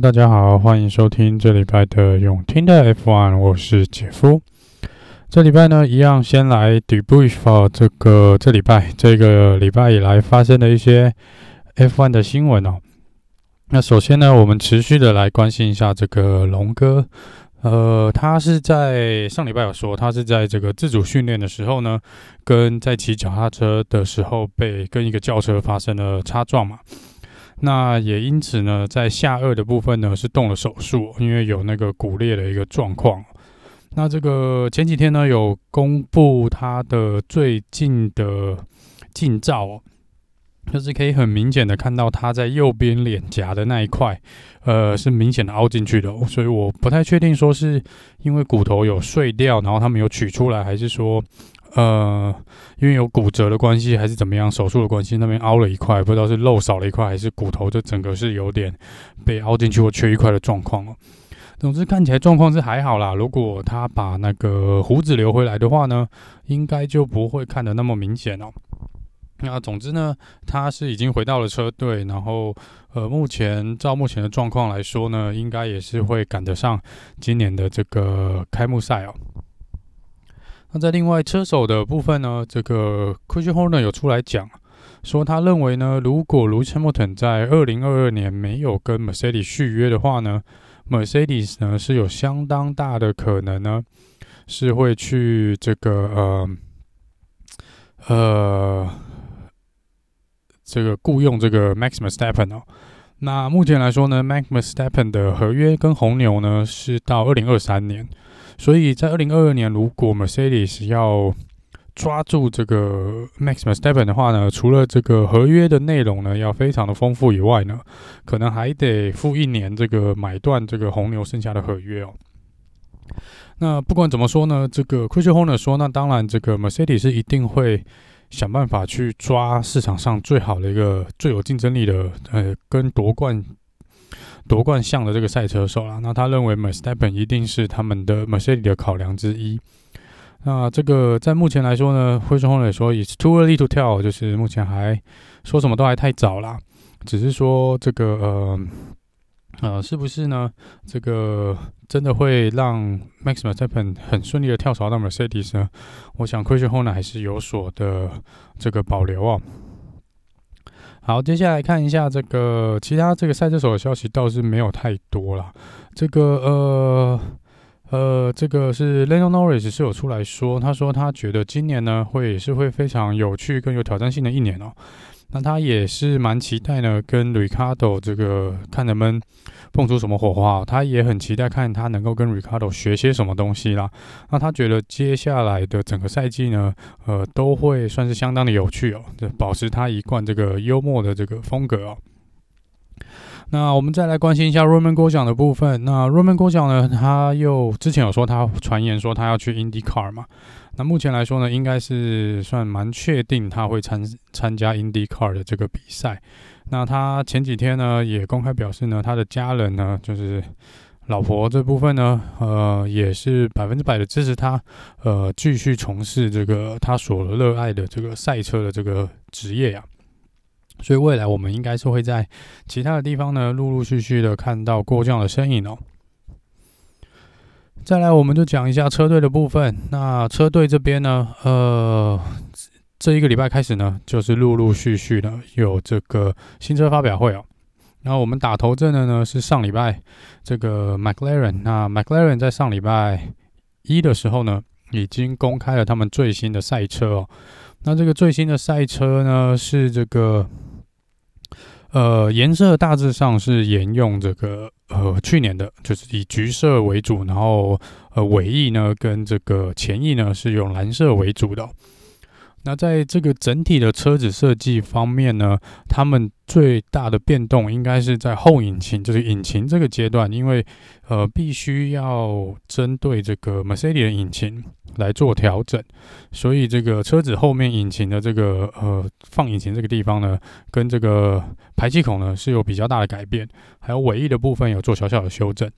大家好，欢迎收听这礼拜的永听的 F1，我是杰夫。这礼拜呢，一样先来 debrief 这个这礼拜这个礼拜以来发生的一些 F1 的新闻哦。那首先呢，我们持续的来关心一下这个龙哥。呃，他是在上礼拜有说，他是在这个自主训练的时候呢，跟在骑脚踏车的时候被跟一个轿车发生了擦撞嘛。那也因此呢，在下颚的部分呢是动了手术，因为有那个骨裂的一个状况。那这个前几天呢有公布他的最近的近照。就是可以很明显的看到他在右边脸颊的那一块，呃，是明显的凹进去的，所以我不太确定说是因为骨头有碎掉，然后他们有取出来，还是说，呃，因为有骨折的关系，还是怎么样，手术的关系，那边凹了一块，不知道是肉少了一块，还是骨头这整个是有点被凹进去或缺一块的状况哦。总之看起来状况是还好啦，如果他把那个胡子留回来的话呢，应该就不会看得那么明显哦。那总之呢，他是已经回到了车队，然后呃，目前照目前的状况来说呢，应该也是会赶得上今年的这个开幕赛哦。那在另外车手的部分呢，这个 Christian Horner 有出来讲，说他认为呢，如果 l e w i Hamilton 在二零二二年没有跟 Mercedes 续约的话呢，Mercedes 呢是有相当大的可能呢，是会去这个呃呃。这个雇佣这个 Max Verstappen 哦，那目前来说呢，Max Verstappen 的合约跟红牛呢是到二零二三年，所以在二零二二年，如果 Mercedes 要抓住这个 Max Verstappen 的话呢，除了这个合约的内容呢要非常的丰富以外呢，可能还得付一年这个买断这个红牛剩下的合约哦。那不管怎么说呢，这个 Christian Horner 说，那当然这个 Mercedes 是一定会。想办法去抓市场上最好的一个最有竞争力的呃，跟夺冠夺冠项的这个赛车手啦。那他认为 Verstappen 一定是他们的 Mercedes 的考量之一。那这个在目前来说呢，灰熊红也说 It's too early to tell，就是目前还说什么都还太早啦。只是说这个呃。呃，是不是呢？这个真的会让 Max Verstappen 很顺利的跳槽到 Mercedes 呢？我想 Christian Horner 还是有所的这个保留哦。好，接下来看一下这个其他这个赛车手的消息，倒是没有太多啦。这个呃呃，这个是 Lando Norris 是有出来说，他说他觉得今年呢会也是会非常有趣更有挑战性的一年哦。那他也是蛮期待呢，跟 Ricardo 这个看能不能蹦出什么火花。他也很期待看他能够跟 Ricardo 学些什么东西啦。那他觉得接下来的整个赛季呢，呃，都会算是相当的有趣哦，保持他一贯这个幽默的这个风格哦。那我们再来关心一下 Romain Grosjean 的部分。那 Romain Grosjean 呢，他又之前有说他传言说他要去 IndyCar 嘛。那目前来说呢，应该是算蛮确定他会参参加 IndyCar 的这个比赛。那他前几天呢也公开表示呢，他的家人呢，就是老婆这部分呢，呃，也是百分之百的支持他，呃，继续从事这个他所热爱的这个赛车的这个职业呀。所以未来我们应该是会在其他的地方呢，陆陆续续的看到过这样的身影哦。再来，我们就讲一下车队的部分。那车队这边呢，呃，这一个礼拜开始呢，就是陆陆续续的有这个新车发表会哦。然后我们打头阵的呢是上礼拜这个 McLaren。那 McLaren 在上礼拜一的时候呢，已经公开了他们最新的赛车哦。那这个最新的赛车呢是这个。呃，颜色大致上是沿用这个呃去年的，就是以橘色为主，然后呃尾翼呢跟这个前翼呢是用蓝色为主的。那在这个整体的车子设计方面呢，他们最大的变动应该是在后引擎，就是引擎这个阶段，因为呃必须要针对这个 Mercedes 的引擎来做调整，所以这个车子后面引擎的这个呃放引擎这个地方呢，跟这个排气孔呢是有比较大的改变，还有尾翼的部分有做小小的修正。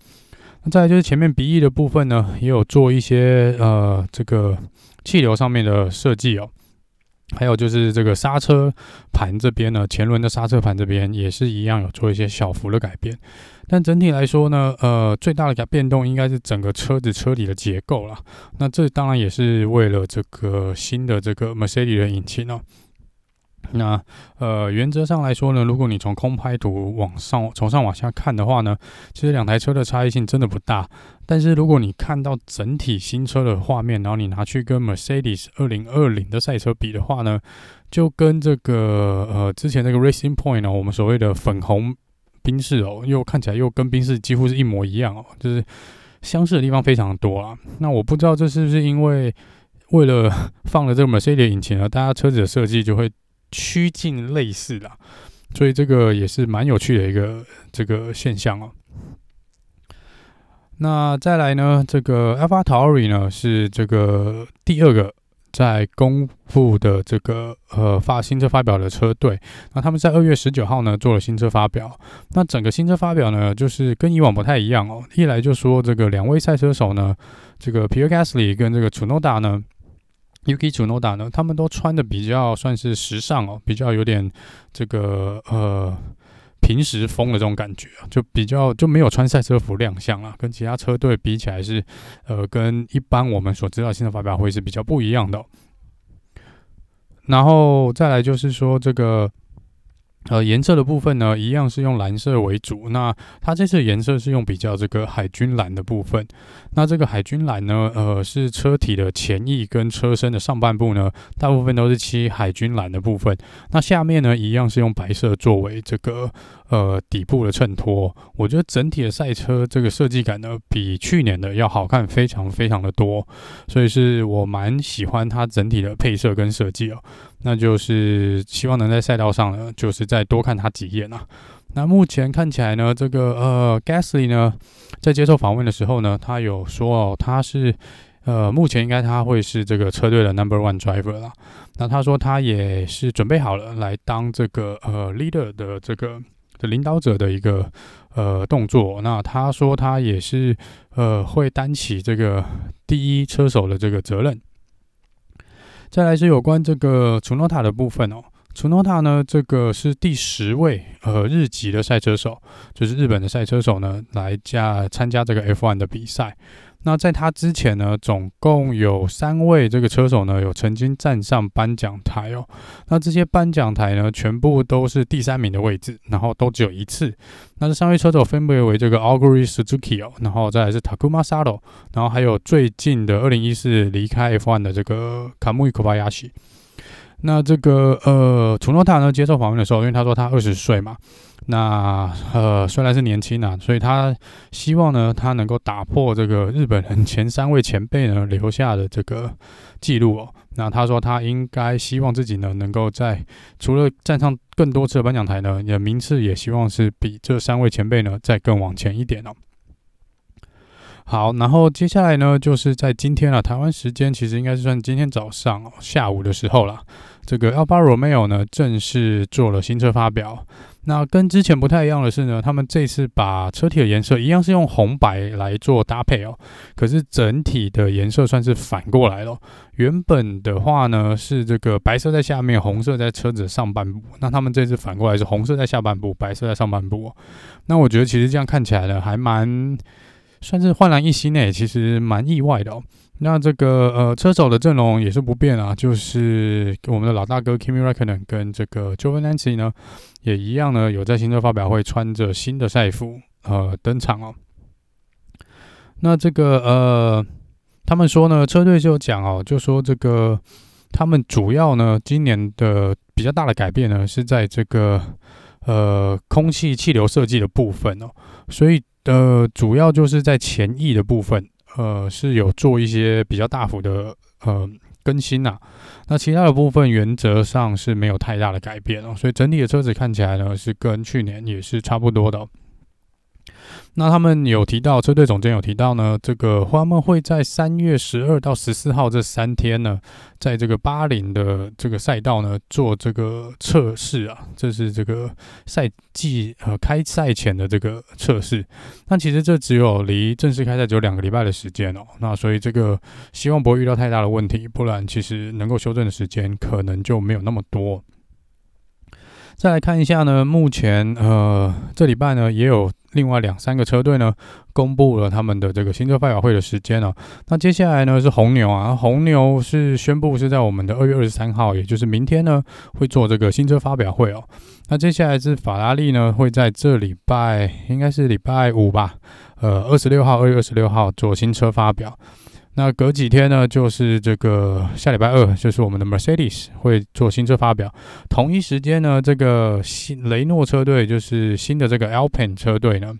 那再就是前面鼻翼的部分呢，也有做一些呃这个气流上面的设计哦。还有就是这个刹车盘这边呢，前轮的刹车盘这边也是一样有做一些小幅的改变，但整体来说呢，呃，最大的改变动应该是整个车子车底的结构了。那这当然也是为了这个新的这个 Mercedes 的引擎哦。那呃，原则上来说呢，如果你从空拍图往上从上往下看的话呢，其实两台车的差异性真的不大。但是如果你看到整体新车的画面，然后你拿去跟 Mercedes 二零二零的赛车比的话呢，就跟这个呃之前那个 Racing Point 呢，我们所谓的粉红宾士哦，又看起来又跟宾士几乎是一模一样哦，就是相似的地方非常多啊。那我不知道这是不是因为为了 放了这个 Mercedes 引擎呢，大家车子的设计就会。趋近类似的，所以这个也是蛮有趣的一个这个现象哦。那再来呢，这个 AlphaTauri 呢是这个第二个在公布的这个呃发新车发表的车队。那他们在二月十九号呢做了新车发表。那整个新车发表呢，就是跟以往不太一样哦。一来就说这个两位赛车手呢，这个 Pierre Gasly 跟这个 Tsunoda 呢。Yuki Tsunoda 呢，他们都穿的比较算是时尚哦，比较有点这个呃平时风的这种感觉啊，就比较就没有穿赛车服亮相啊，跟其他车队比起来是呃跟一般我们所知道新的发表会是比较不一样的。然后再来就是说这个。呃，颜色的部分呢，一样是用蓝色为主。那它这次颜色是用比较这个海军蓝的部分。那这个海军蓝呢，呃，是车体的前翼跟车身的上半部呢，大部分都是漆海军蓝的部分。那下面呢，一样是用白色作为这个。呃，底部的衬托，我觉得整体的赛车这个设计感呢，比去年的要好看非常非常的多，所以是我蛮喜欢它整体的配色跟设计哦。那就是希望能在赛道上呢，就是再多看他几眼啊。那目前看起来呢，这个呃，Gasly 呢，在接受访问的时候呢，他有说哦，他是呃，目前应该他会是这个车队的 Number One Driver 啦。那他说他也是准备好了来当这个呃 Leader 的这个。的领导者的一个呃动作，那他说他也是呃会担起这个第一车手的这个责任。再来是有关这个楚诺塔的部分哦，楚诺塔呢这个是第十位呃日籍的赛车手，就是日本的赛车手呢来加参加这个 F1 的比赛。那在他之前呢，总共有三位这个车手呢，有曾经站上颁奖台哦。那这些颁奖台呢，全部都是第三名的位置，然后都只有一次。那这三位车手分别为这个 Augury Suzuki 哦，然后再来是 Takuma Sato，然后还有最近的二零一四离开 F1 的这个 Kamui Kobayashi。那这个呃，楚诺塔呢接受访问的时候，因为他说他二十岁嘛，那呃虽然是年轻啊，所以他希望呢他能够打破这个日本人前三位前辈呢留下的这个记录哦。那他说他应该希望自己呢能够在除了站上更多次的颁奖台呢，也名次也希望是比这三位前辈呢再更往前一点哦。好，然后接下来呢就是在今天啊，台湾时间其实应该是算今天早上哦下午的时候了。这个 Alfa Romeo 呢，正式做了新车发表。那跟之前不太一样的是呢，他们这次把车体的颜色一样是用红白来做搭配哦。可是整体的颜色算是反过来了。原本的话呢，是这个白色在下面，红色在车子上半部。那他们这次反过来是红色在下半部，白色在上半部。那我觉得其实这样看起来呢，还蛮算是焕然一新诶，其实蛮意外的哦。那这个呃车手的阵容也是不变啊，就是我们的老大哥 Kimi Räikkönen 跟这个 Giovinazzi 呢，也一样呢，有在新车发表会穿着新的赛服呃登场哦。那这个呃，他们说呢，车队就讲哦，就说这个他们主要呢，今年的比较大的改变呢，是在这个呃空气气流设计的部分哦，所以呃主要就是在前翼的部分。呃，是有做一些比较大幅的呃更新呐、那其他的部分原则上是没有太大的改变哦，所以整体的车子看起来呢是跟去年也是差不多的、那他们有提到，车队总监有提到呢，这个他们会在三月十二到十四号这三天呢，在这个巴林的这个赛道呢做这个测试啊，这是这个赛季呃开赛前的这个测试。那其实这只有离正式开赛只有两个礼拜的时间哦，那所以这个希望不会遇到太大的问题，不然其实能够修正的时间可能就没有那么多。再来看一下呢，目前呃这礼拜呢也有另外两三个车队呢公布了他们的这个新车发表会的时间哦。那接下来呢是红牛啊，红牛是宣布是在我们的二月二十三号，也就是明天呢会做这个新车发表会哦。那接下来是法拉利呢会在这礼拜应该是礼拜五吧，呃二十六号，二月二十六号做新车发表。那隔几天呢，就是这个下礼拜二，就是我们的 Mercedes 会做新车发表。同一时间呢，这个新雷诺车队，就是新的这个 Alpine 车队呢，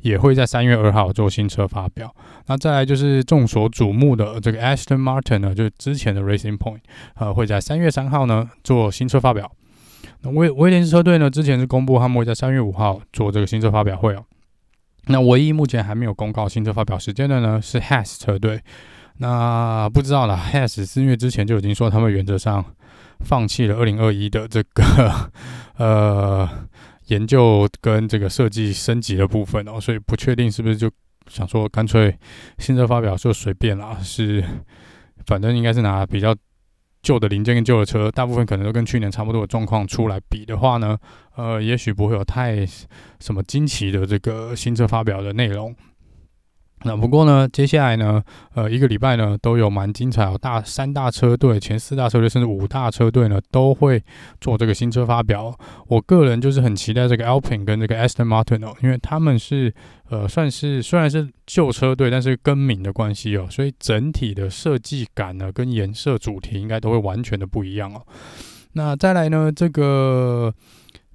也会在三月二号做新车发表。那再来就是众所瞩目的这个 Aston Martin 呢，就是之前的 Racing Point，呃，会在三月三号呢做新车发表。那威威廉斯车队呢，之前是公布他们会在三月五号做这个新车发表会哦。那唯一目前还没有公告新车发表时间的呢，是 Has 车队。那不知道了 Has 是因为之前就已经说他们原则上放弃了二零二一的这个呃研究跟这个设计升级的部分哦，所以不确定是不是就想说干脆新车发表就随便啦，是反正应该是拿比较。旧的零件跟旧的车，大部分可能都跟去年差不多的状况出来比的话呢，呃，也许不会有太什么惊奇的这个新车发表的内容。那不过呢，接下来呢，呃，一个礼拜呢都有蛮精彩哦，大三大车队、前四大车队甚至五大车队呢都会做这个新车发表。我个人就是很期待这个 Alpine 跟这个 Aston Martin 哦，因为他们是呃算是虽然是旧车队，但是更名的关系哦，所以整体的设计感呢跟颜色主题应该都会完全的不一样哦。那再来呢，这个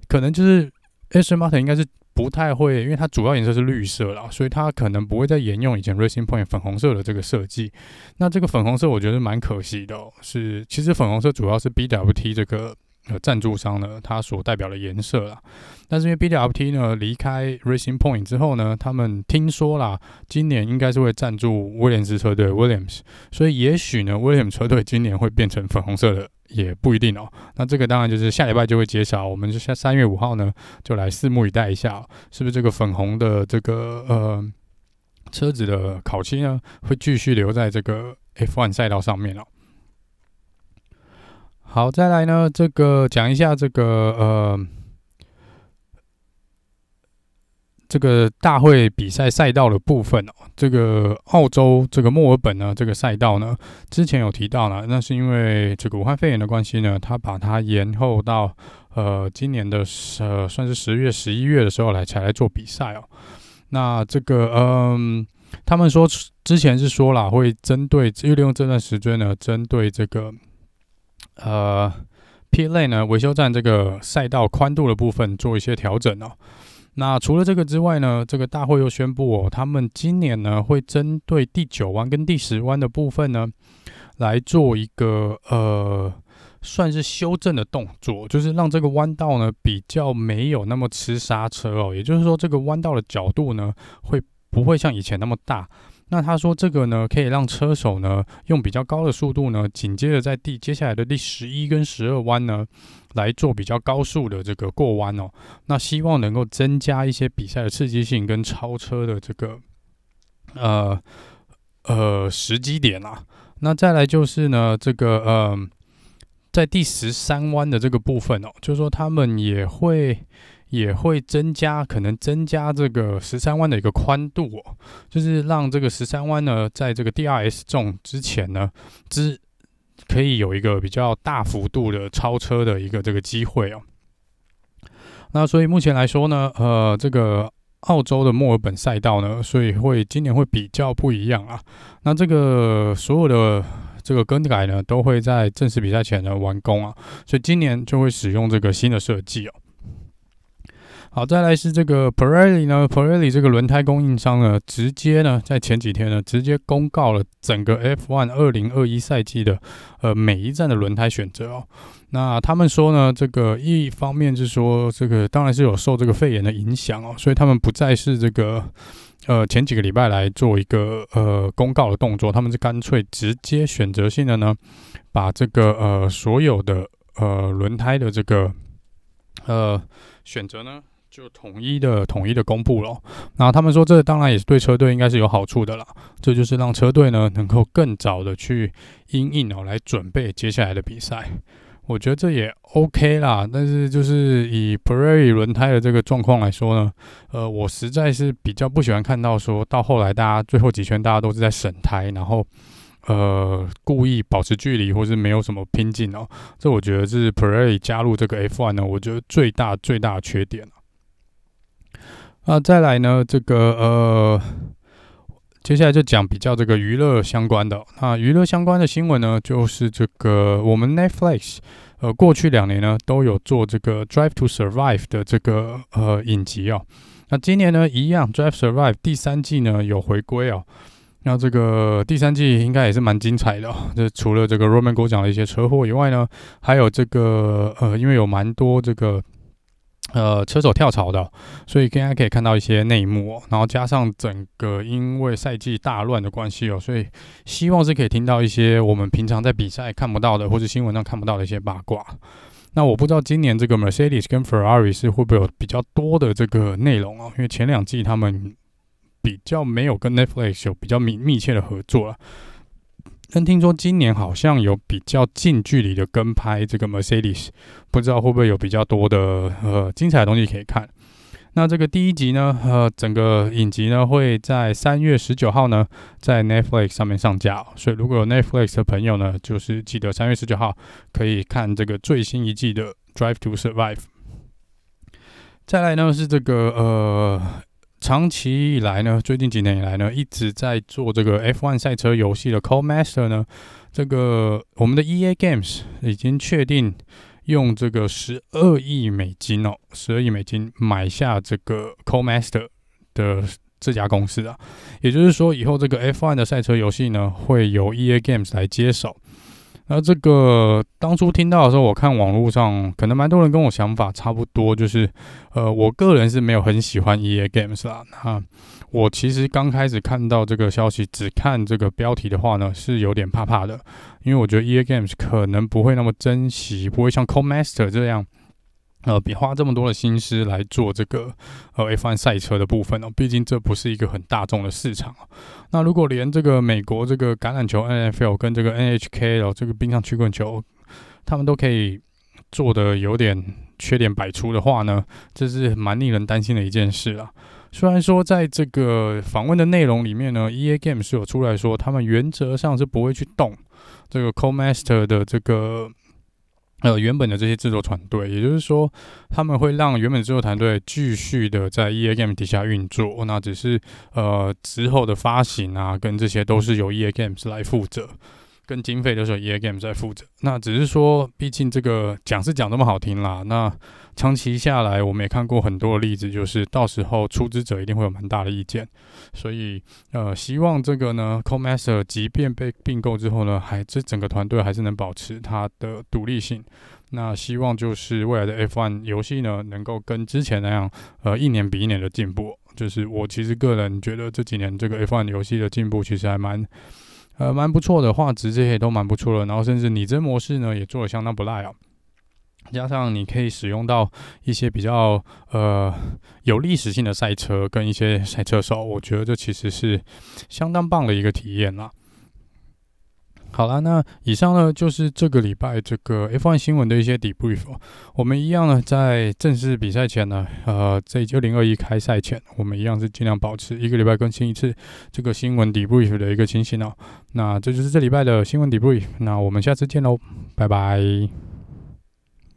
可能就是 Aston Martin 应该是。不太会，因为它主要颜色是绿色啦，所以它可能不会再沿用以前 Racing Point 粉红色的这个设计。那这个粉红色我觉得蛮可惜的喔，是其实粉红色主要是 BWT 这个呃赞助商呢，它所代表的颜色啦。但是因为 BWT 呢离开 Racing Point 之后呢，他们听说啦，今年应该是会赞助威廉斯车队 Williams，所以也许呢威廉车队今年会变成粉红色的。也不一定哦。那这个当然就是下礼拜就会揭晓。我们就下三月五号呢，就来拭目以待一下，是不是这个粉红的这个呃车子的烤漆呢，会继续留在这个 F1 赛道上面了。好，再来呢，这个讲一下这个呃。这个大会比赛赛道的部分哦，这个澳洲这个墨尔本呢，这个赛道呢，之前有提到呢，那是因为这个武汉肺炎的关系呢，他把它延后到呃今年的呃算是十月十一月的时候来才来做比赛哦。那这个嗯，他们说之前是说了会针对，因为利用这段时间呢，针对这个呃 P 类呢维修站这个赛道宽度的部分做一些调整哦。那除了这个之外呢，这个大会又宣布哦，他们今年呢会针对第九弯跟第十弯的部分呢，来做一个呃，算是修正的动作，就是让这个弯道呢比较没有那么吃刹车哦，也就是说这个弯道的角度呢会不会像以前那么大？那他说这个呢可以让车手呢用比较高的速度呢，紧接着在第接下来的第十一跟十二弯呢。来做比较高速的这个过弯哦，那希望能够增加一些比赛的刺激性跟超车的这个呃呃时机点啊。那再来就是呢，这个呃在第十三弯的这个部分哦，就是说他们也会也会增加，可能增加这个十三弯的一个宽度哦，就是让这个十三弯呢，在这个 DRS zone 之前呢之。可以有一个比较大幅度的超车的一个这个机会哦。那所以目前来说呢，呃，这个澳洲的墨尔本赛道呢，所以会今年会比较不一样啊。那这个所有的这个更改呢，都会在正式比赛前呢完工啊。所以今年就会使用这个新的设计哦。好，再来是这个 Pirelli 呢，Pirelli 这个轮胎供应商呢，直接呢在前几天呢，直接公告了整个 F1 二零二一赛季的呃每一站的轮胎选择哦。那他们说呢，这个一方面是说这个当然是有受这个肺炎的影响哦，所以他们不再是这个呃前几个礼拜来做一个呃公告的动作，他们是干脆直接选择性的呢，把这个呃所有的呃轮胎的这个呃选择呢。就统一的统一的公布了，那他们说这当然也是对车队应该是有好处的啦，这就是让车队呢能够更早的去因应哦来准备接下来的比赛，我觉得这也 OK 啦。但是就是以 Pirelli 轮胎的这个状况来说呢，呃，我实在是比较不喜欢看到说到后来大家最后几圈大家都是在审胎，然后呃故意保持距离或是没有什么拼劲哦，这我觉得是 Pirelli 加入这个 F1 呢，我觉得最大最大的缺点。啊，再来呢，这个呃，接下来就讲比较这个娱乐相关的。那娱乐相关的新闻呢，就是这个我们 Netflix 呃，过去两年呢都有做这个 Drive to Survive 的这个呃影集哦。那今年呢一样，Drive Survive 第三季呢有回归哦。那这个第三季应该也是蛮精彩的哦。这除了这个 Roman 给我讲的一些车祸以外呢，还有这个呃，因为有蛮多这个。呃，车手跳槽的，所以大家可以看到一些内幕，然后加上整个因为赛季大乱的关系哦，所以希望是可以听到一些我们平常在比赛看不到的，或者新闻上看不到的一些八卦。那我不知道今年这个 Mercedes 跟 Ferrari 是会不会有比较多的这个内容啊？因为前两季他们比较没有跟 Netflix 有比较密密切的合作了。但听说今年好像有比较近距离的跟拍这个 Mercedes，不知道会不会有比较多的呃精彩的东西可以看。那这个第一集呢，呃，整个影集呢会在三月十九号呢在 Netflix 上面上架，所以如果有 Netflix 的朋友呢，就是记得三月十九号可以看这个最新一季的 Drive to Survive。再来呢是这个呃。长期以来呢，最近几年以来呢，一直在做这个 F1 赛车游戏的 Codemaster 呢，这个我们的 EA Games 已经确定用这个十二亿美金哦，十二亿美金买下这个 Codemaster 的这家公司啊，也就是说，以后这个 F1 的赛车游戏呢，会由 EA Games 来接手。那这个当初听到的时候，我看网络上可能蛮多人跟我想法差不多，就是呃，我个人是没有很喜欢 EA Games 啦。那我其实刚开始看到这个消息，只看这个标题的话呢，是有点怕怕的，因为我觉得 EA Games 可能不会那么珍惜，不会像 Commaster 这样。呃，别花这么多的心思来做这个呃 F1 赛车的部分哦，毕竟这不是一个很大众的市场。那如果连这个美国这个橄榄球 NFL 跟这个 NHK 哦，这个冰上曲棍球，他们都可以做的有点缺点百出的话呢，这是蛮令人担心的一件事啊。虽然说在这个访问的内容里面呢，EA Games 是有出来说，他们原则上是不会去动这个 CoMaster 的这个。呃，原本的这些制作团队，也就是说，他们会让原本制作团队继续的在 EA Games 底下运作，那只是呃之后的发行啊，跟这些都是由 EA Games 来负责。跟经费都是由 EA Games 在负责，那只是说，毕竟这个讲是讲这么好听啦，那长期下来，我们也看过很多的例子，就是到时候出资者一定会有蛮大的意见，所以呃，希望这个呢，Codemaster 即便被并购之后呢，还这整个团队还是能保持它的独立性。那希望就是未来的 F1 游戏呢，能够跟之前那样，呃，一年比一年的进步。就是我其实个人觉得这几年这个 F1 游戏的进步其实还蛮。呃，蛮不错的，画质这些都蛮不错的，然后甚至拟真模式呢也做的相当不赖啊。加上你可以使用到一些比较呃有历史性的赛车跟一些赛车手，我觉得这其实是相当棒的一个体验啦。好啦，那以上呢就是这个礼拜这个 F1 新闻的一些 debrief。我们一样呢，在正式比赛前呢，呃，在二零二一开赛前，我们一样是尽量保持一个礼拜更新一次这个新闻 debrief 的一个情形哦。那这就是这礼拜的新闻 debrief。那我们下次见喽，拜拜。